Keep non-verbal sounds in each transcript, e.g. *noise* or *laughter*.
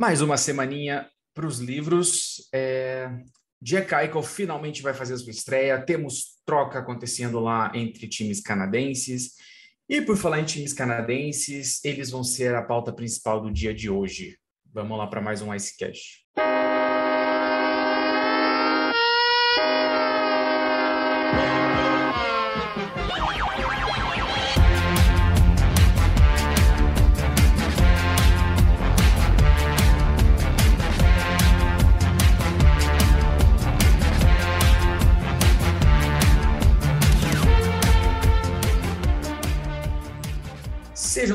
Mais uma semaninha para os livros. É... Jack Eichel finalmente vai fazer a sua estreia. Temos troca acontecendo lá entre times canadenses. E por falar em times canadenses, eles vão ser a pauta principal do dia de hoje. Vamos lá para mais um Ice Cash.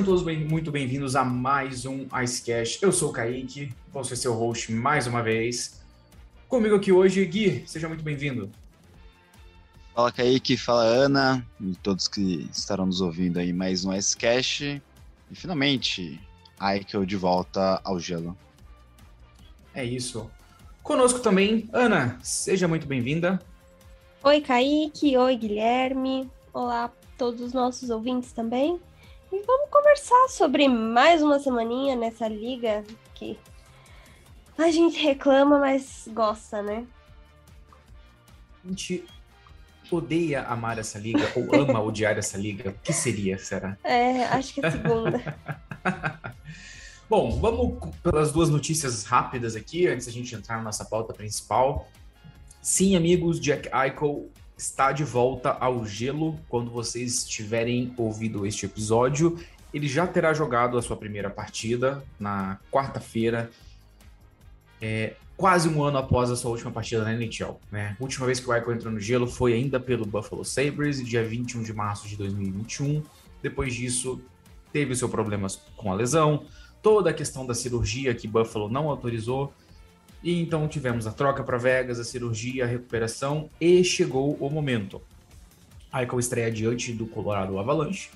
Todos bem, muito bem-vindos a mais um Icecast. Eu sou o Kaique, vou ser seu host mais uma vez. Comigo aqui hoje, Gui, seja muito bem-vindo. Fala Kaique, fala Ana e todos que estarão nos ouvindo aí mais um Icecast. E finalmente, Aikel de volta ao gelo. É isso. Conosco também, Ana, seja muito bem-vinda. Oi, Kaique, oi, Guilherme. Olá, todos os nossos ouvintes também. E vamos conversar sobre mais uma semaninha nessa liga que a gente reclama, mas gosta, né? A gente odeia amar essa liga ou ama odiar essa liga. O que seria, será? É, acho que é a segunda. *laughs* Bom, vamos pelas duas notícias rápidas aqui, antes da gente entrar na nossa pauta principal. Sim, amigos, Jack Eichel está de volta ao gelo quando vocês tiverem ouvido este episódio. Ele já terá jogado a sua primeira partida na quarta-feira, é, quase um ano após a sua última partida na NHL. Né? A última vez que o Eichel entrou no gelo foi ainda pelo Buffalo Sabres, dia 21 de março de 2021. Depois disso, teve seu problemas com a lesão, toda a questão da cirurgia que Buffalo não autorizou e então tivemos a troca para Vegas, a cirurgia, a recuperação e chegou o momento. Eichel estreia diante do Colorado Avalanche.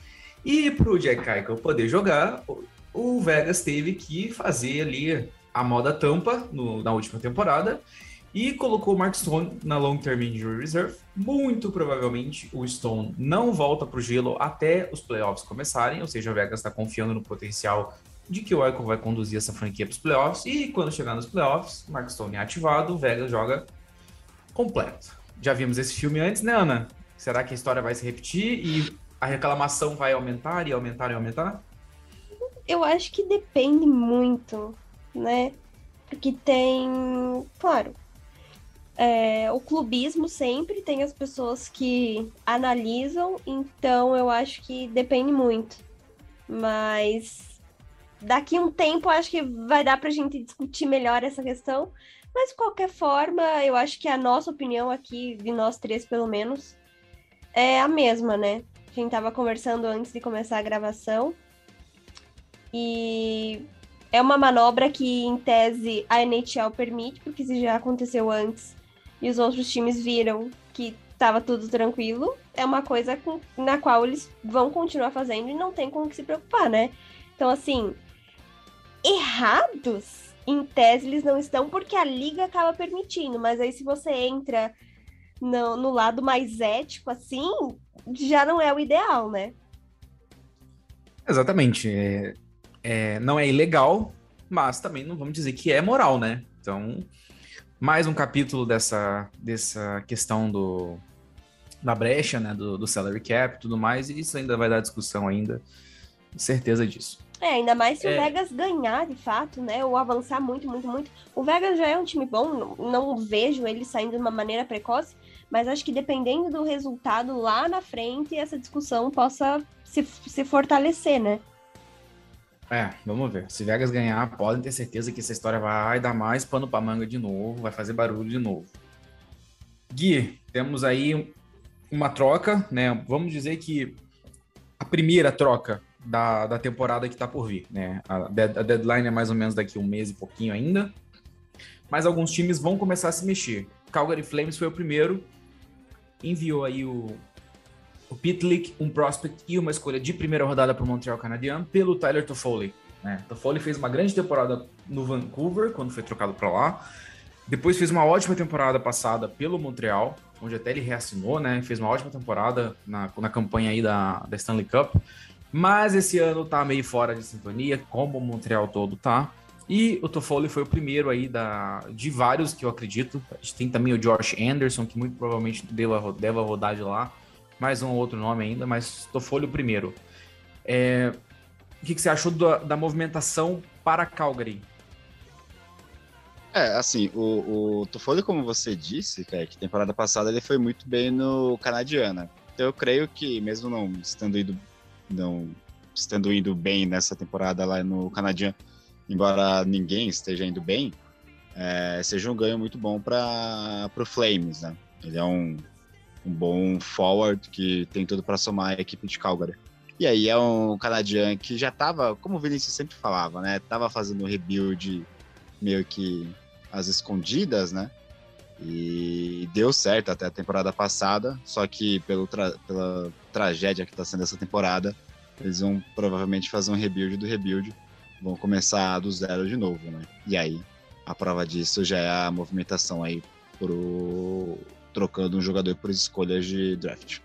E para o Jack Eichel poder jogar, o Vegas teve que fazer ali a moda tampa no, na última temporada e colocou o Mark Stone na Long Term Injury Reserve. Muito provavelmente o Stone não volta para o gelo até os playoffs começarem, ou seja, o Vegas está confiando no potencial de que o Eichel vai conduzir essa franquia para os playoffs e quando chegar nos playoffs, Mark Stone é ativado, o Vegas joga completo. Já vimos esse filme antes, né, Ana? Será que a história vai se repetir e a reclamação vai aumentar e aumentar e aumentar? Eu acho que depende muito, né? Porque tem, claro, é, o clubismo sempre tem as pessoas que analisam, então eu acho que depende muito. Mas daqui um tempo acho que vai dar para a gente discutir melhor essa questão. Mas de qualquer forma, eu acho que a nossa opinião aqui, de nós três pelo menos, é a mesma, né? A gente estava conversando antes de começar a gravação. E é uma manobra que, em tese, a NHL permite, porque se já aconteceu antes e os outros times viram que estava tudo tranquilo, é uma coisa com, na qual eles vão continuar fazendo e não tem com o que se preocupar, né? Então, assim, errados, em tese, eles não estão porque a liga acaba permitindo. Mas aí, se você entra no, no lado mais ético, assim, já não é o ideal, né? Exatamente. É, é, não é ilegal, mas também não vamos dizer que é moral, né? Então, mais um capítulo dessa, dessa questão do, da brecha, né? Do, do salary cap e tudo mais, e isso ainda vai dar discussão ainda. Certeza disso. É, ainda mais se é. o Vegas ganhar de fato, né? Ou avançar muito, muito, muito. O Vegas já é um time bom, não, não vejo ele saindo de uma maneira precoce, mas acho que dependendo do resultado lá na frente, essa discussão possa se, se fortalecer, né? É, vamos ver. Se Vegas ganhar, podem ter certeza que essa história vai dar mais pano pra manga de novo, vai fazer barulho de novo. Gui, temos aí uma troca, né? Vamos dizer que a primeira troca da, da temporada que está por vir, né? A, a deadline é mais ou menos daqui um mês e pouquinho ainda. Mas alguns times vão começar a se mexer. Calgary Flames foi o primeiro, enviou aí o, o Pitlick, um prospect e uma escolha de primeira rodada para o Montreal Canadiens pelo Tyler Toffoli. Né? Toffoli fez uma grande temporada no Vancouver, quando foi trocado para lá. Depois fez uma ótima temporada passada pelo Montreal, onde até ele reassinou, né? Fez uma ótima temporada na, na campanha aí da, da Stanley Cup. Mas esse ano tá meio fora de sintonia, como o Montreal todo tá. E o Toffoli foi o primeiro aí da, de vários que eu acredito. A gente tem também o Josh Anderson, que muito provavelmente deva, deva rodar de lá. Mais um outro nome ainda, mas Toffoli o primeiro. É, o que, que, você achou da, da, movimentação para Calgary? É, assim, o, o Toffoli, como você disse, cara, que temporada passada ele foi muito bem no Canadiana. Então eu creio que, mesmo não estando indo, não estando indo bem nessa temporada lá no Canadiano, embora ninguém esteja indo bem, é, seja um ganho muito bom para o Flames, né? Ele é um, um bom forward que tem tudo para somar a equipe de Calgary. E aí é um canadiano que já estava, como o Vinícius sempre falava, né? Tava fazendo rebuild meio que às escondidas, né? E deu certo até a temporada passada, só que pelo tra pela tragédia que está sendo essa temporada, eles vão provavelmente fazer um rebuild do rebuild vão começar do zero de novo, né? E aí, a prova disso já é a movimentação aí pro trocando um jogador por escolhas de draft.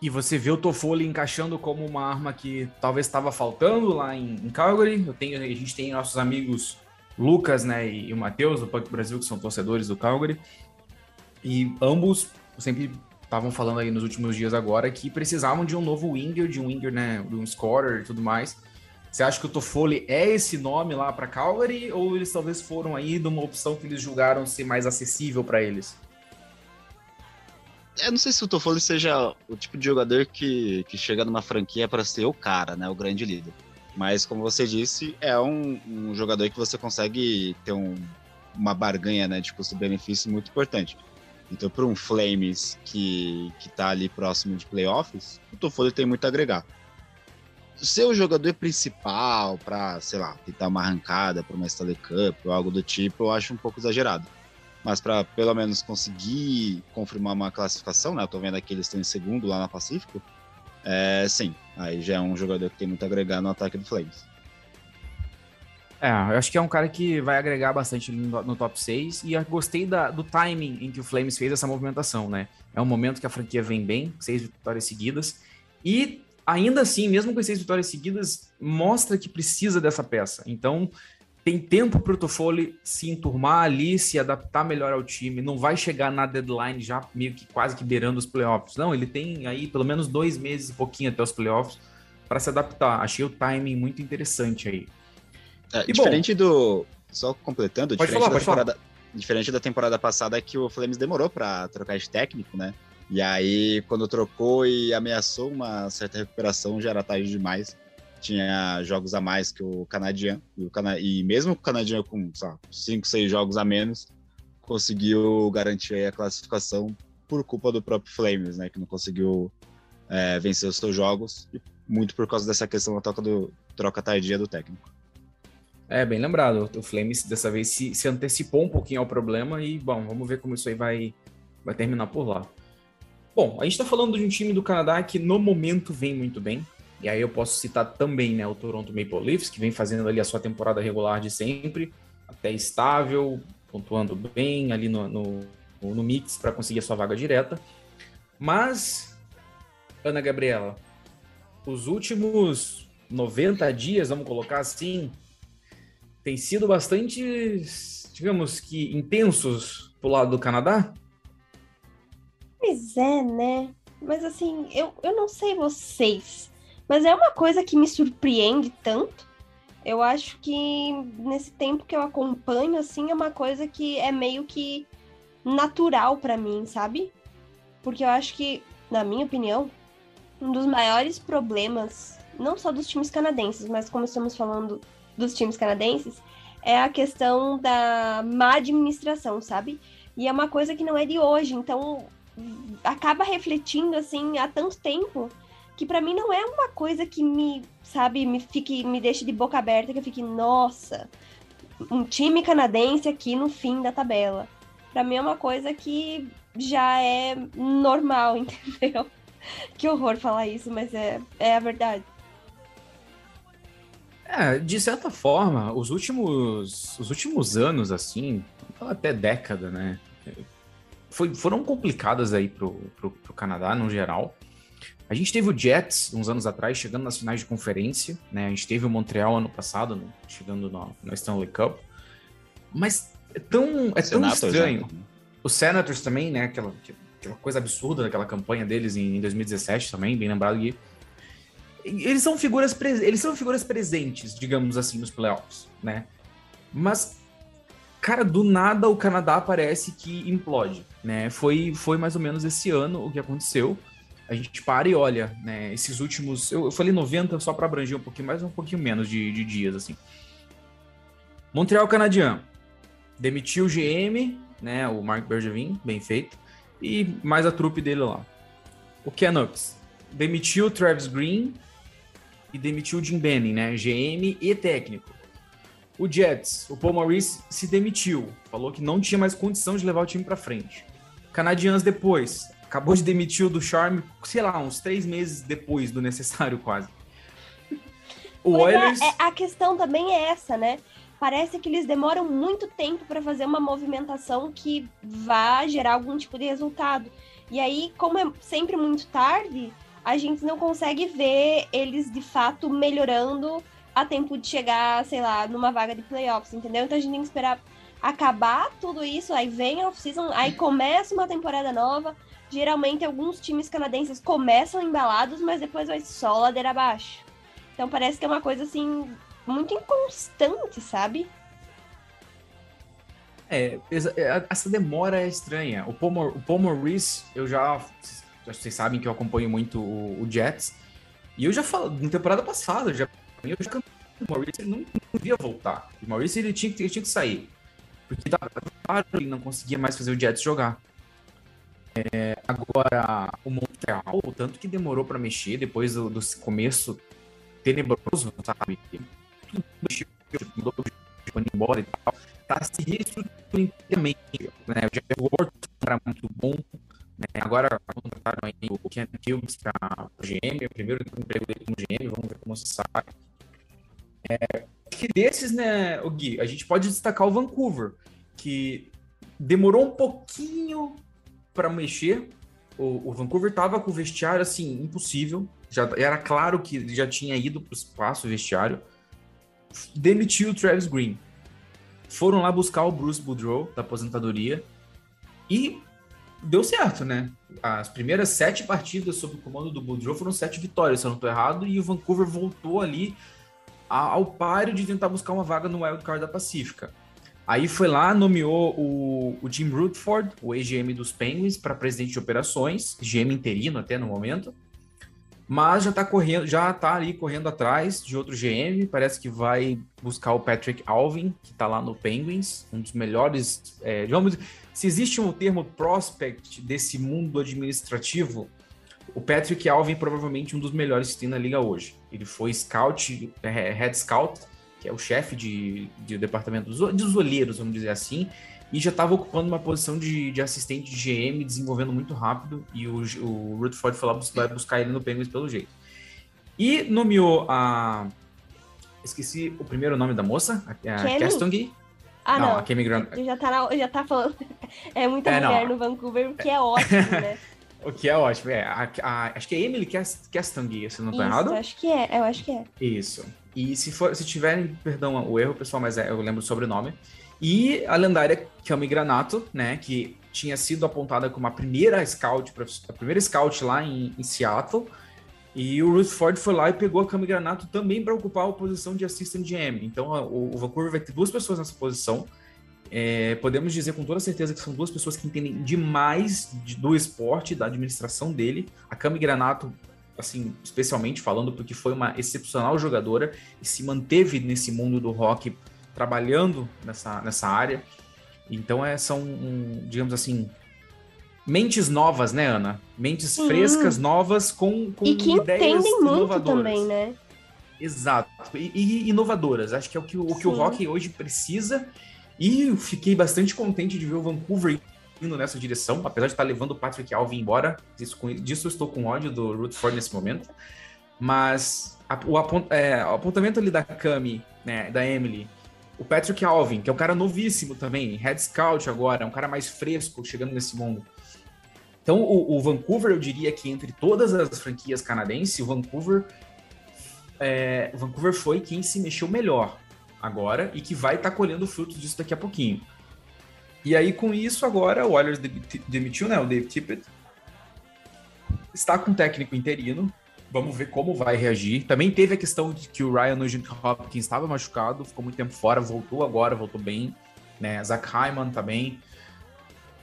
E você vê o Toffoli encaixando como uma arma que talvez estava faltando lá em, em, Calgary. Eu tenho, a gente tem nossos amigos Lucas né, e, o Matheus, do Punk Brasil, que são torcedores do Calgary. E ambos sempre estavam falando aí nos últimos dias agora que precisavam de um novo winger, de um winger, né, de um scorer e tudo mais. Você acha que o Toffoli é esse nome lá para Calgary ou eles talvez foram aí de uma opção que eles julgaram ser mais acessível para eles? Eu não sei se o Toffoli seja o tipo de jogador que, que chega numa franquia para ser o cara, né, o grande líder. Mas como você disse, é um, um jogador que você consegue ter um, uma barganha, né, de custo-benefício muito importante. Então, para um Flames que, que tá ali próximo de playoffs, o Toffoli tem muito a agregar. O jogador principal para, sei lá, tentar uma arrancada para uma Stanley Cup ou algo do tipo, eu acho um pouco exagerado. Mas para pelo menos conseguir confirmar uma classificação, né? Eu tô vendo aqui eles estão em segundo lá na Pacífico. É, sim, aí já é um jogador que tem muito a agregar no ataque do Flames. É, eu acho que é um cara que vai agregar bastante no, top 6 e eu gostei da, do timing em que o Flames fez essa movimentação, né? É um momento que a franquia vem bem, seis vitórias seguidas, e ainda assim, mesmo com seis vitórias seguidas, mostra que precisa dessa peça. Então, tem tempo para o Toffoli se enturmar ali, se adaptar melhor ao time, não vai chegar na deadline já meio que quase que beirando os playoffs. Não, ele tem aí pelo menos dois meses e pouquinho até os playoffs para se adaptar. Achei o timing muito interessante aí. É, diferente bom, do. Só completando, diferente, falar, da temporada, diferente da temporada passada é que o Flames demorou para trocar de técnico, né? E aí, quando trocou e ameaçou uma certa recuperação, já era tarde demais. Tinha jogos a mais que o Canadian. E, o Cana e mesmo o Canadian com 5, 6 jogos a menos, conseguiu garantir a classificação por culpa do próprio Flames, né? Que não conseguiu é, vencer os seus jogos. Muito por causa dessa questão da troca, do, troca tardia do técnico. É, bem lembrado. O Flames dessa vez se, se antecipou um pouquinho ao problema e, bom, vamos ver como isso aí vai, vai terminar por lá. Bom, a gente está falando de um time do Canadá que no momento vem muito bem. E aí eu posso citar também né, o Toronto Maple Leafs, que vem fazendo ali a sua temporada regular de sempre, até estável, pontuando bem ali no, no, no mix para conseguir a sua vaga direta. Mas, Ana Gabriela, os últimos 90 dias, vamos colocar assim, têm sido bastante, digamos que, intensos pro lado do Canadá? Pois é, né? Mas assim, eu, eu não sei vocês, mas é uma coisa que me surpreende tanto. Eu acho que nesse tempo que eu acompanho, assim, é uma coisa que é meio que natural para mim, sabe? Porque eu acho que, na minha opinião, um dos maiores problemas, não só dos times canadenses, mas como estamos falando dos times canadenses é a questão da má administração, sabe? E é uma coisa que não é de hoje, então acaba refletindo assim há tanto tempo que para mim não é uma coisa que me, sabe, me fique, me deixe de boca aberta, que eu fique, nossa, um time canadense aqui no fim da tabela. Para mim é uma coisa que já é normal, *laughs* entendeu? Que horror falar isso, mas é, é a verdade. É, de certa forma, os últimos, os últimos anos, assim, até década, né? Foi, foram complicadas aí pro, pro, pro Canadá, no geral. A gente teve o Jets uns anos atrás chegando nas finais de conferência, né? A gente teve o Montreal ano passado, né? chegando no, no Stanley Cup. Mas é tão, é tão estranho. Já. Os Senators também, né? Aquela, aquela coisa absurda daquela campanha deles em 2017 também, bem lembrado aqui. Eles são figuras eles são figuras presentes, digamos assim, nos playoffs, né? Mas cara, do nada o Canadá parece que implode, né? Foi foi mais ou menos esse ano o que aconteceu. A gente para e olha, né? Esses últimos, eu, eu falei 90 só para abranger um pouquinho mais, um pouquinho menos de, de dias assim. Montreal Canadian demitiu o GM, né? O Mark Bergevin, bem feito, e mais a trupe dele lá. O Canucks demitiu o Travis Green, e demitiu o Jim Benning, né? GM e técnico. O Jets, o Paul Maurice se demitiu, falou que não tinha mais condição de levar o time para frente. Canadians depois, acabou de demitir o do Charme, sei lá, uns três meses depois do necessário quase. O é, Oilers... É, a questão também é essa, né? Parece que eles demoram muito tempo para fazer uma movimentação que vá gerar algum tipo de resultado. E aí, como é sempre muito tarde, a gente não consegue ver eles de fato melhorando a tempo de chegar, sei lá, numa vaga de playoffs, entendeu? Então a gente tem que esperar acabar tudo isso, aí vem a off-season, aí começa uma temporada nova. Geralmente alguns times canadenses começam embalados, mas depois vai só ladeira abaixo. Então parece que é uma coisa assim muito inconstante, sabe? É, essa demora é estranha. O Paul, o Paul Maurice, eu já vocês sabem que eu acompanho muito o, o Jets. E eu já falo, na temporada passada, já, eu já o Maurício ele não, não via voltar. O Maurício ele tinha, ele tinha que sair. Porque claro ele não conseguia mais fazer o Jets jogar. É, agora, o Montreal, o tanto que demorou para mexer depois do, do, começo tenebroso, sabe? Tudo mexeu, mudou embora e tal. Tá se reestruturando inteiramente. Né? O Jeff era muito bom, né? Agora contrataram aí o Ken Hughes para o GM, o primeiro emprego dele como GM, vamos ver como se sai. É, que desses, né, o Gui, a gente pode destacar o Vancouver, que demorou um pouquinho para mexer. O, o Vancouver tava com o vestiário assim impossível, já era claro que já tinha ido para o espaço vestiário. Demitiu o Travis Green. Foram lá buscar o Bruce Boudreau da aposentadoria e deu certo, né? As primeiras sete partidas sob o comando do Boudreau foram sete vitórias, se eu não estou errado, e o Vancouver voltou ali ao páreo de tentar buscar uma vaga no Wild Card da Pacífica. Aí foi lá, nomeou o, o Jim Rutherford, o ex-GM dos Penguins, para presidente de operações, GM interino até no momento mas já tá correndo, já tá ali correndo atrás de outro GM, parece que vai buscar o Patrick Alvin, que tá lá no Penguins, um dos melhores, é, vamos se existe um termo prospect desse mundo administrativo, o Patrick Alvin é provavelmente um dos melhores que tem na liga hoje. Ele foi scout, é, head scout, que é o chefe de, de departamento dos, dos olheiros, vamos dizer assim, e já estava ocupando uma posição de, de, assistente de GM, desenvolvendo muito rápido, e o, o Rutherford foi lá vai buscar ele no Penguins pelo jeito. E nomeou a. Esqueci o primeiro nome da moça, a Castonguay. Ah, não, não. a Kemi Grant. Já tá, na, já tá falando. *laughs* É muita é, mulher não. no Vancouver, o que é ótimo, né? *laughs* o que é ótimo, é. A, a, acho que é Emily Castonguay, se não tô Isso, errado. acho que é, eu acho que é. Isso. E se, for, se tiverem, perdão o erro, pessoal, mas é, eu lembro o sobrenome. E a lendária Kami Granato, né, que tinha sido apontada como a primeira scout, a primeira scout lá em, em Seattle. E o Ruth Ford foi lá e pegou a Cami Granato também para ocupar a posição de assistant GM. Então o, o Vancouver vai ter duas pessoas nessa posição. É, podemos dizer com toda certeza que são duas pessoas que entendem demais de, do esporte, da administração dele. A Cami Granato, assim, especialmente falando, porque foi uma excepcional jogadora e se manteve nesse mundo do rock trabalhando nessa, nessa área. Então, é, são, um, digamos assim, mentes novas, né, Ana? Mentes Sim. frescas, novas, com, com e que ideias entendem muito também, né? Exato. E, e, inovadoras. Acho que é o que, o, que o rock hoje precisa. E fiquei bastante contente de ver o Vancouver indo nessa direção, apesar de estar levando o Patrick Alvin embora. Disso, disso estou com ódio do Rutherford nesse momento. Mas a, o, apont, é, o apontamento ali da Cami, né, da Emily, o Patrick Alvin, que é um cara novíssimo também, head scout agora, é um cara mais fresco chegando nesse mundo. Então, o, o, Vancouver, eu diria que entre todas as franquias canadenses, o Vancouver, é, o Vancouver foi quem se mexeu melhor agora e que vai estar tá colhendo frutos disso daqui a pouquinho. E aí, com isso, agora o Oilers demitiu, né? O Dave Tippett. Está com um técnico interino. Vamos ver como vai reagir. Também teve a questão de que o Ryan Nugent Hopkins estava machucado, ficou muito tempo fora, voltou agora, voltou bem. Né? Zach Hyman também.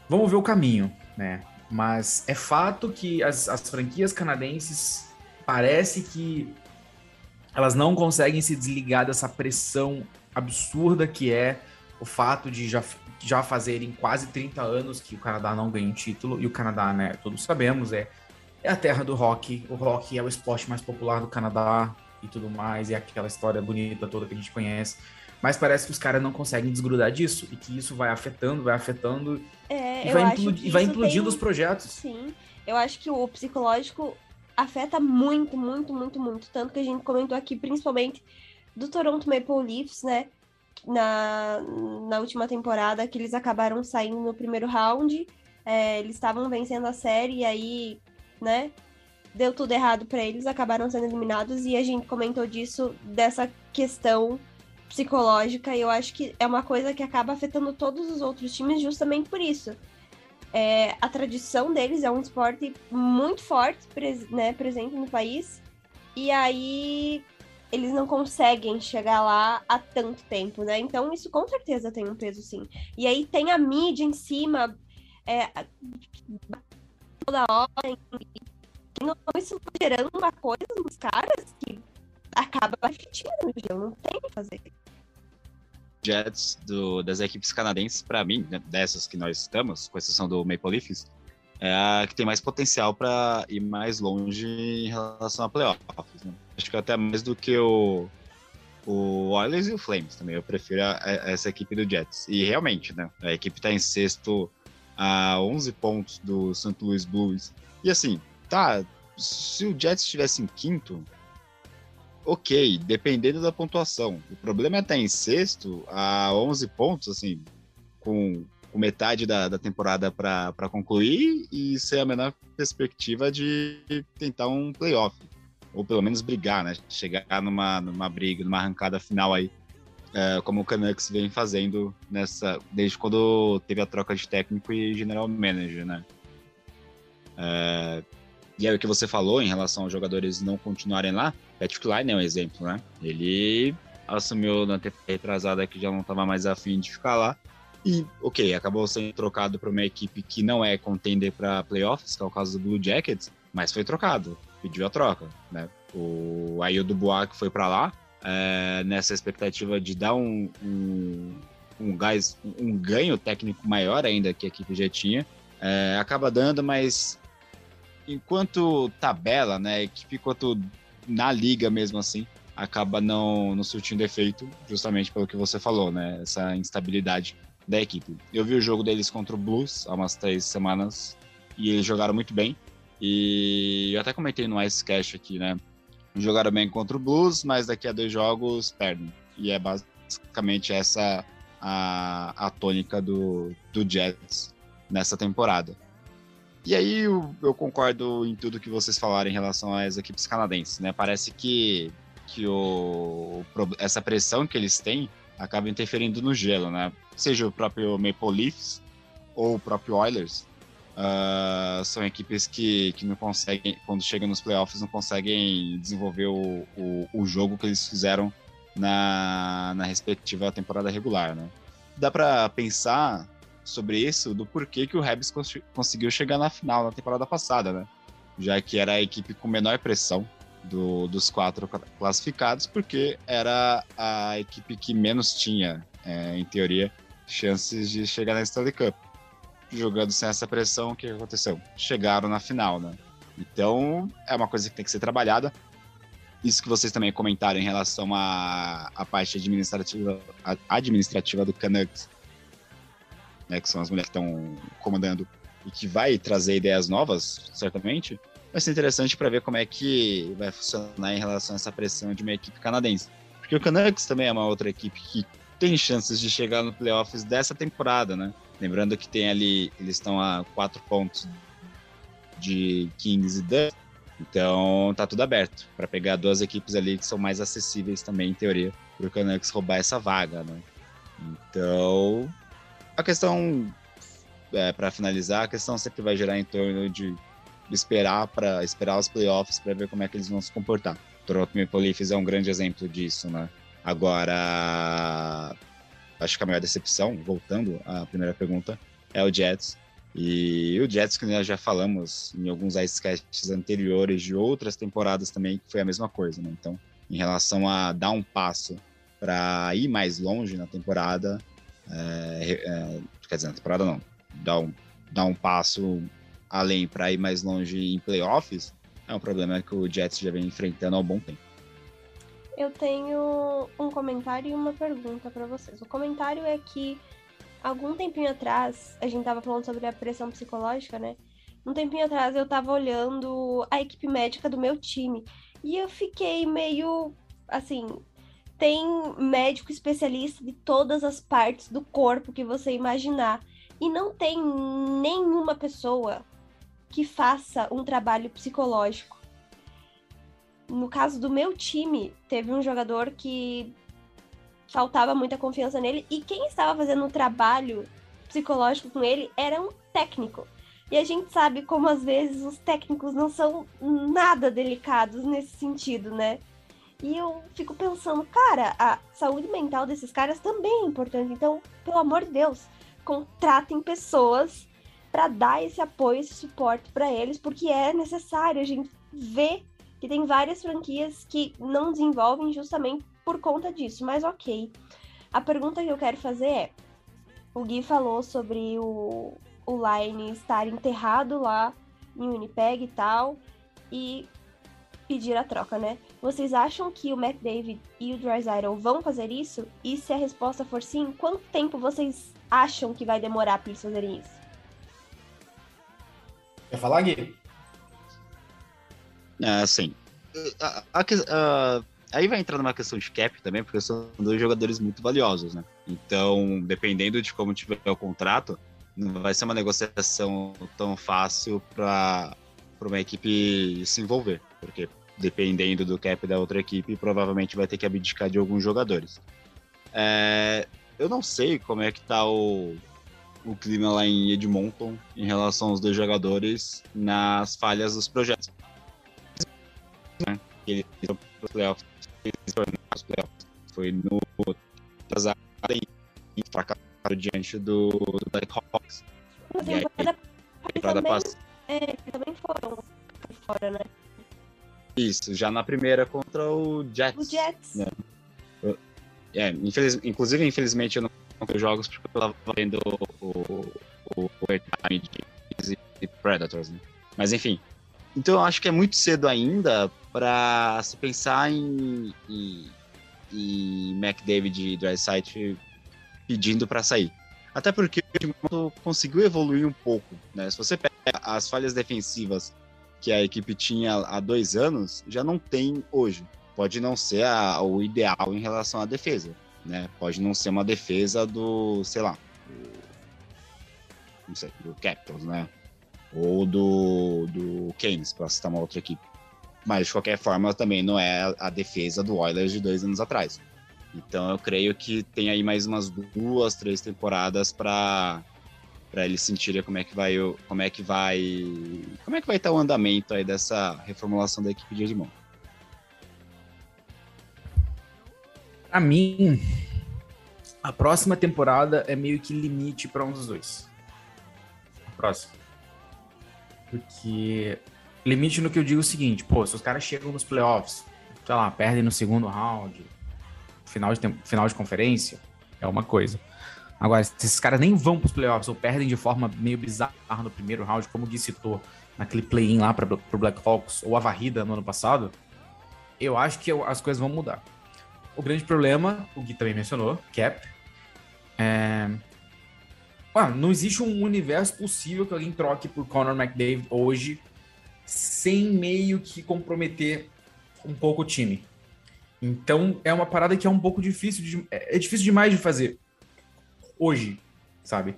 Vamos ver o caminho, né? Mas é fato que as, as franquias canadenses parece que elas não conseguem se desligar dessa pressão absurda que é o fato de já, já fazerem quase 30 anos que o Canadá não ganha um título, e o Canadá, né, todos sabemos, é, é a terra do rock, o rock é o esporte mais popular do Canadá e tudo mais, e é aquela história bonita toda que a gente conhece. Mas parece que os caras não conseguem desgrudar disso e que isso vai afetando, vai afetando é, e, vai e, vai implodindo tem... os projetos. Sim, eu acho que o psicológico afeta muito, muito, muito, muito. Tanto que a gente comentou aqui, principalmente do Toronto Maple Leafs, né? Na, na última temporada, que eles acabaram saindo no primeiro round. É, eles estavam vencendo a série e aí, né? Deu tudo errado para eles, acabaram sendo eliminados e a gente comentou disso, dessa questão psicológica, e eu acho que é uma coisa que acaba afetando todos os outros times justamente por isso. É, a tradição deles é um esporte muito forte, pres, né, presente no país, e aí eles não conseguem chegar lá há tanto tempo, né? Então isso com certeza tem um peso, sim. E aí tem a mídia em cima, é, toda hora, então isso tá gerando uma coisa nos caras que acaba refletindo não tem o que fazer. Jets do, das equipes canadenses, para mim, né, dessas que nós estamos, com exceção do Maple Leafs, é a que tem mais potencial para ir mais longe em relação a playoffs. Né? Acho que até mais do que o, o Oilers e o Flames também. Eu prefiro a, a, essa equipe do Jets. E realmente, né? A equipe está em sexto a 11 pontos do St. Louis Blues. E assim, tá. Se o Jets estivesse em quinto, ok, dependendo da pontuação. O problema é estar em sexto a 11 pontos, assim, com, com metade da, da temporada para concluir e ser a menor perspectiva de tentar um playoff. Ou pelo menos brigar, né? Chegar numa, numa briga, numa arrancada final aí, é, como o Canucks vem fazendo nessa desde quando teve a troca de técnico e general manager, né? É, e aí o que você falou em relação aos jogadores não continuarem lá, Patrick Line é um exemplo, né? Ele assumiu na temporada retrasada que já não estava mais afim de ficar lá. E, ok, acabou sendo trocado para uma equipe que não é contender para playoffs, que é o caso do Blue Jackets, mas foi trocado, pediu a troca, né? O que foi para lá, é, nessa expectativa de dar um, um, um, gás, um ganho técnico maior ainda que a equipe já tinha, é, acaba dando, mas enquanto tabela, né, equipe enquanto na liga mesmo assim, acaba não, não surtindo efeito, justamente pelo que você falou, né, essa instabilidade da equipe. Eu vi o jogo deles contra o Blues há umas três semanas e eles jogaram muito bem. E eu até comentei no Ice Cash aqui, né? Jogaram bem contra o Blues, mas daqui a dois jogos perdem. E é basicamente essa a, a tônica do, do Jets nessa temporada. E aí eu, eu, concordo em tudo que vocês falaram em relação às equipes canadenses, né? Parece que, que o, essa pressão que eles têm acaba interferindo no gelo, né? Seja o próprio Maple Leafs ou o próprio Oilers, uh, são equipes que, que não conseguem, quando chegam nos playoffs, não conseguem desenvolver o, o, o jogo que eles fizeram na, na respectiva temporada regular, né? Dá para pensar sobre isso, do porquê que o Rebs cons conseguiu chegar na final na temporada passada, né? Já que era a equipe com menor pressão do, dos quatro classificados, porque era a equipe que menos tinha, é, em teoria, chances de chegar na Stanley Cup. Jogando sem essa pressão, o que aconteceu? Chegaram na final, né? Então, é uma coisa que tem que ser trabalhada. Isso que vocês também comentaram em relação à, à parte administrativa, administrativa do Canucks, né, que são as mulheres que estão comandando e que vai trazer ideias novas, certamente, vai ser interessante para ver como é que vai funcionar em relação a essa pressão de uma equipe canadense. Porque o Canucks também é uma outra equipe que tem chances de chegar no playoffs dessa temporada, né? Lembrando que tem ali, eles estão a quatro pontos de Kings e Ducks. Então tá tudo aberto para pegar duas equipes ali que são mais acessíveis também, em teoria, para o Canucks roubar essa vaga, né? Então, a questão, é, para finalizar, a questão sempre vai gerar em torno de esperar para esperar os playoffs para ver como é que eles vão se comportar. Toronto Maple Leafs é um grande exemplo disso, né? Agora, acho que a maior decepção, voltando à primeira pergunta, é o Jets. E o Jets, que nós já falamos em alguns icecasts anteriores de outras temporadas também, que foi a mesma coisa, né? Então, em relação a dar um passo para ir mais longe na temporada, é, é, quer dizer, na temporada não, dar um, dar um passo além para ir mais longe em playoffs, é um problema que o Jets já vem enfrentando há um bom tempo. Eu tenho um comentário e uma pergunta para vocês. O comentário é que algum tempinho atrás, a gente tava falando sobre a pressão psicológica, né? Um tempinho atrás eu tava olhando a equipe médica do meu time e eu fiquei meio assim, tem médico especialista de todas as partes do corpo que você imaginar e não tem nenhuma pessoa que faça um trabalho psicológico. No caso do meu time, teve um jogador que faltava muita confiança nele e quem estava fazendo um trabalho psicológico com ele era um técnico. E a gente sabe como às vezes os técnicos não são nada delicados nesse sentido, né? E eu fico pensando, cara, a saúde mental desses caras também é importante. Então, pelo amor de Deus, contratem pessoas para dar esse apoio, esse suporte para eles, porque é necessário. A gente vê que tem várias franquias que não desenvolvem justamente por conta disso, mas ok. A pergunta que eu quero fazer é: o Gui falou sobre o, o Line estar enterrado lá em Winnipeg e tal, e pedir a troca, né? Vocês acham que o McDavid e o Drysdale vão fazer isso? E se a resposta for sim, quanto tempo vocês acham que vai demorar para eles fazerem isso? Quer falar, Gui? É, sim. A, a, a, aí vai entrar numa questão de cap também, porque são dois jogadores muito valiosos, né? Então, dependendo de como tiver o contrato, não vai ser uma negociação tão fácil para uma equipe se envolver, porque dependendo do cap da outra equipe, provavelmente vai ter que abdicar de alguns jogadores. É, eu não sei como é que tá o, o clima lá em Edmonton em relação aos dois jogadores nas falhas dos projetos. Né? Eles foram para os playoffs, foi no atrasado e fracassaram diante do, do Blackhawks. Mas e aí, temporada passada. Isso, já na primeira contra o Jets. O Jets. Né? É, infeliz, inclusive, infelizmente, eu não vi jogos porque eu tava vendo o, o, o airtime de, de Predators, né? Mas enfim. Então eu acho que é muito cedo ainda para se pensar em, em, em McDavid e Dryside pedindo para sair. Até porque o conseguiu evoluir um pouco, né? Se você pega as falhas defensivas que a equipe tinha há dois anos, já não tem hoje pode não ser a, o ideal em relação à defesa, né? Pode não ser uma defesa do, sei lá, do, não sei, do Capitals, né? Ou do, do Keynes, para citar uma outra equipe. Mas, de qualquer forma, também não é a defesa do Oilers de dois anos atrás. Então, eu creio que tem aí mais umas duas, três temporadas para para eles sentirem como é que vai como é que vai como é que vai estar o andamento aí dessa reformulação da equipe de Edmonton. Pra mim, a próxima temporada é meio que limite para um dos dois. A próxima. Porque. Limite no que eu digo é o seguinte, pô, se os caras chegam nos playoffs, sei lá, perdem no segundo round, final de, final de conferência, é uma coisa. Agora, se esses caras nem vão para os playoffs ou perdem de forma meio bizarra no primeiro round, como o Gui citou, naquele play-in lá para o Blackhawks, ou a varrida no ano passado, eu acho que as coisas vão mudar. O grande problema, o Gui também mencionou, cap. É... não existe um universo possível que alguém troque por Conor McDavid hoje sem meio que comprometer um pouco o time. Então é uma parada que é um pouco difícil de, é, é difícil demais de fazer hoje, sabe?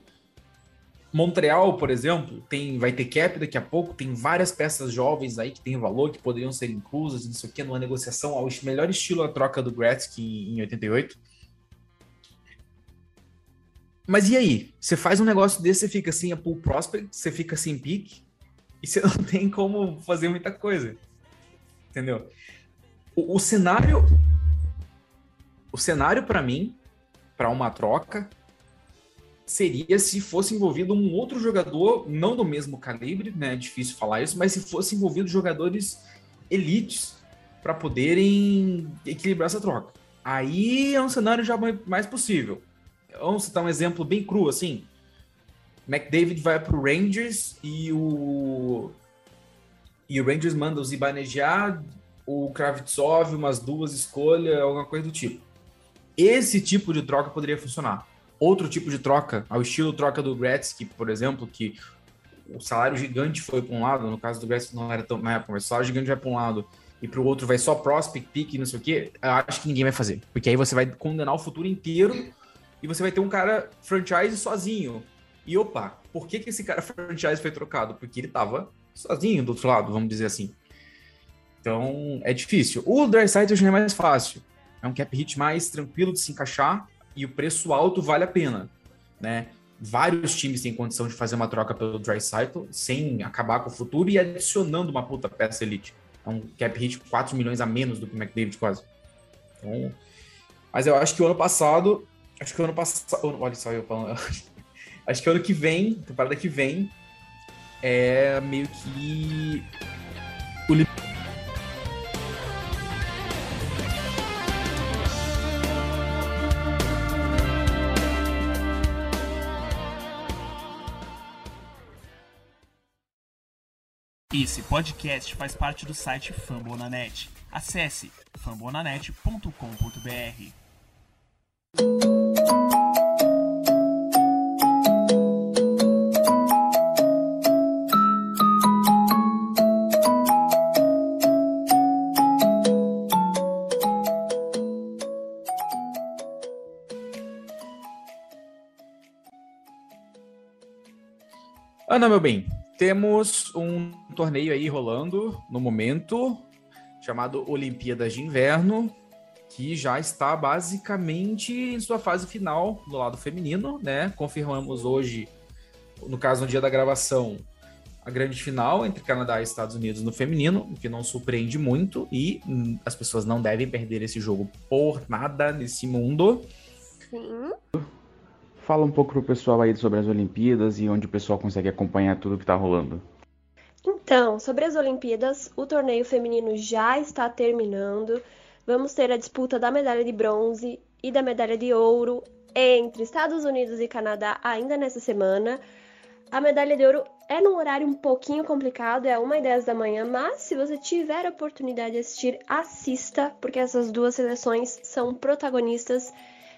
Montreal, por exemplo, tem, vai ter cap daqui a pouco, tem várias peças jovens aí que têm valor, que poderiam ser inclusas, não sei o que, numa negociação ao melhor estilo a troca do Gretzky em 88. Mas e aí? Você faz um negócio desse, você fica sem a pool prospect, você fica sem pique, e você *laughs* não tem como fazer muita coisa. Entendeu? O, o cenário. O cenário, para mim, para uma troca, seria se fosse envolvido um outro jogador, não do mesmo calibre, né? É difícil falar isso, mas se fosse envolvido jogadores elites para poderem equilibrar essa troca. Aí é um cenário já mais possível. Vamos citar um exemplo bem cru assim. McDavid vai para o Rangers e o e o Rangers manda o Zibanejad, o Kravitsov, umas duas escolhas, alguma coisa do tipo. Esse tipo de troca poderia funcionar outro tipo de troca, ao estilo troca do Gretzky, por exemplo, que o salário gigante foi para um lado, no caso do Gretzky não era tão na época, mas o salário gigante vai para um lado e para o outro vai só prospect, pick, não sei o quê, acho que ninguém vai fazer. Porque aí você vai condenar o futuro inteiro e você vai ter um cara franchise sozinho. E opa, por que, que esse cara franchise foi trocado? Porque ele estava sozinho do outro lado, vamos dizer assim. Então, é difícil. O Dry já é mais fácil. É um cap hit mais tranquilo de se encaixar e o preço alto vale a pena, né? Vários times têm condição de fazer uma troca pelo Dry Cycle sem acabar com o futuro e adicionando uma puta peça elite. É um cap hit 4 milhões a menos do que o McDavid quase. Então, mas eu acho que o ano passado, acho que o ano passado, olha só eu falando, *laughs* acho que o ano que vem, temporada que vem, é meio que o Esse podcast faz parte do site Fambonanet. Acesse fambonanet.com.br. Ana, meu bem, temos um torneio aí rolando no momento, chamado Olimpíadas de Inverno, que já está basicamente em sua fase final do lado feminino, né? Confirmamos hoje, no caso no dia da gravação, a grande final entre Canadá e Estados Unidos no feminino, o que não surpreende muito e hum, as pessoas não devem perder esse jogo por nada nesse mundo. Sim. Fala um pouco pro pessoal aí sobre as Olimpíadas e onde o pessoal consegue acompanhar tudo que tá rolando. Então, sobre as Olimpíadas, o torneio feminino já está terminando. Vamos ter a disputa da medalha de bronze e da medalha de ouro entre Estados Unidos e Canadá ainda nessa semana. A medalha de ouro é num horário um pouquinho complicado, é 1 e 10 da manhã, mas se você tiver a oportunidade de assistir, assista, porque essas duas seleções são protagonistas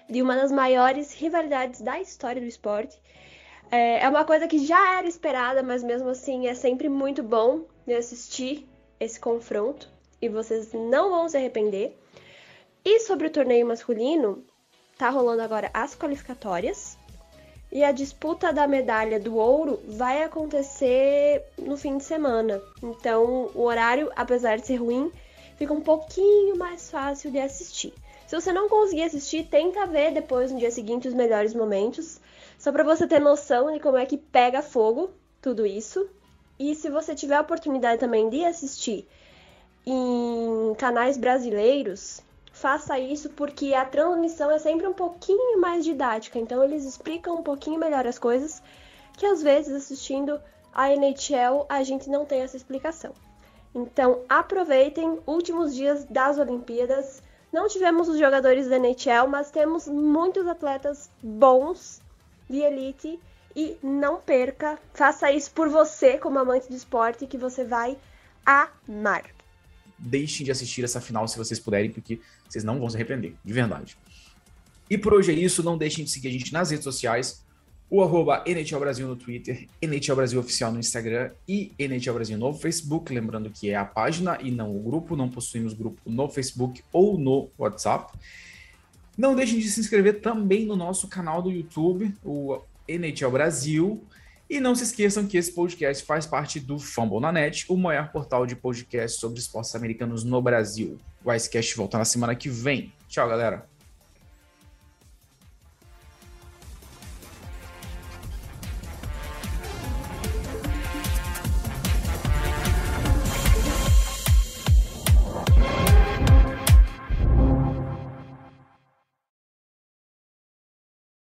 de uma das maiores rivalidades da história do esporte. É, é uma coisa que já era esperada, mas mesmo assim é sempre muito bom assistir esse confronto e vocês não vão se arrepender. E sobre o torneio masculino, tá rolando agora as qualificatórias e a disputa da medalha do ouro vai acontecer no fim de semana. Então, o horário, apesar de ser ruim, fica um pouquinho mais fácil de assistir. Se você não conseguir assistir, tenta ver depois no dia seguinte os melhores momentos, só para você ter noção de como é que pega fogo tudo isso. E se você tiver a oportunidade também de assistir em canais brasileiros, faça isso porque a transmissão é sempre um pouquinho mais didática, então eles explicam um pouquinho melhor as coisas, que às vezes assistindo a NHL a gente não tem essa explicação. Então aproveitem últimos dias das Olimpíadas não tivemos os jogadores da NHL, mas temos muitos atletas bons de elite e não perca, faça isso por você como amante de esporte que você vai amar. Deixem de assistir essa final se vocês puderem, porque vocês não vão se arrepender, de verdade. E por hoje é isso, não deixem de seguir a gente nas redes sociais, o arroba NHL Brasil no Twitter, NHL Brasil Oficial no Instagram e NHL Brasil no Facebook. Lembrando que é a página e não o grupo, não possuímos grupo no Facebook ou no WhatsApp. Não deixem de se inscrever também no nosso canal do YouTube, o NHL Brasil. E não se esqueçam que esse podcast faz parte do Fumble na Net, o maior portal de podcast sobre esportes americanos no Brasil. O Icecast volta na semana que vem. Tchau, galera.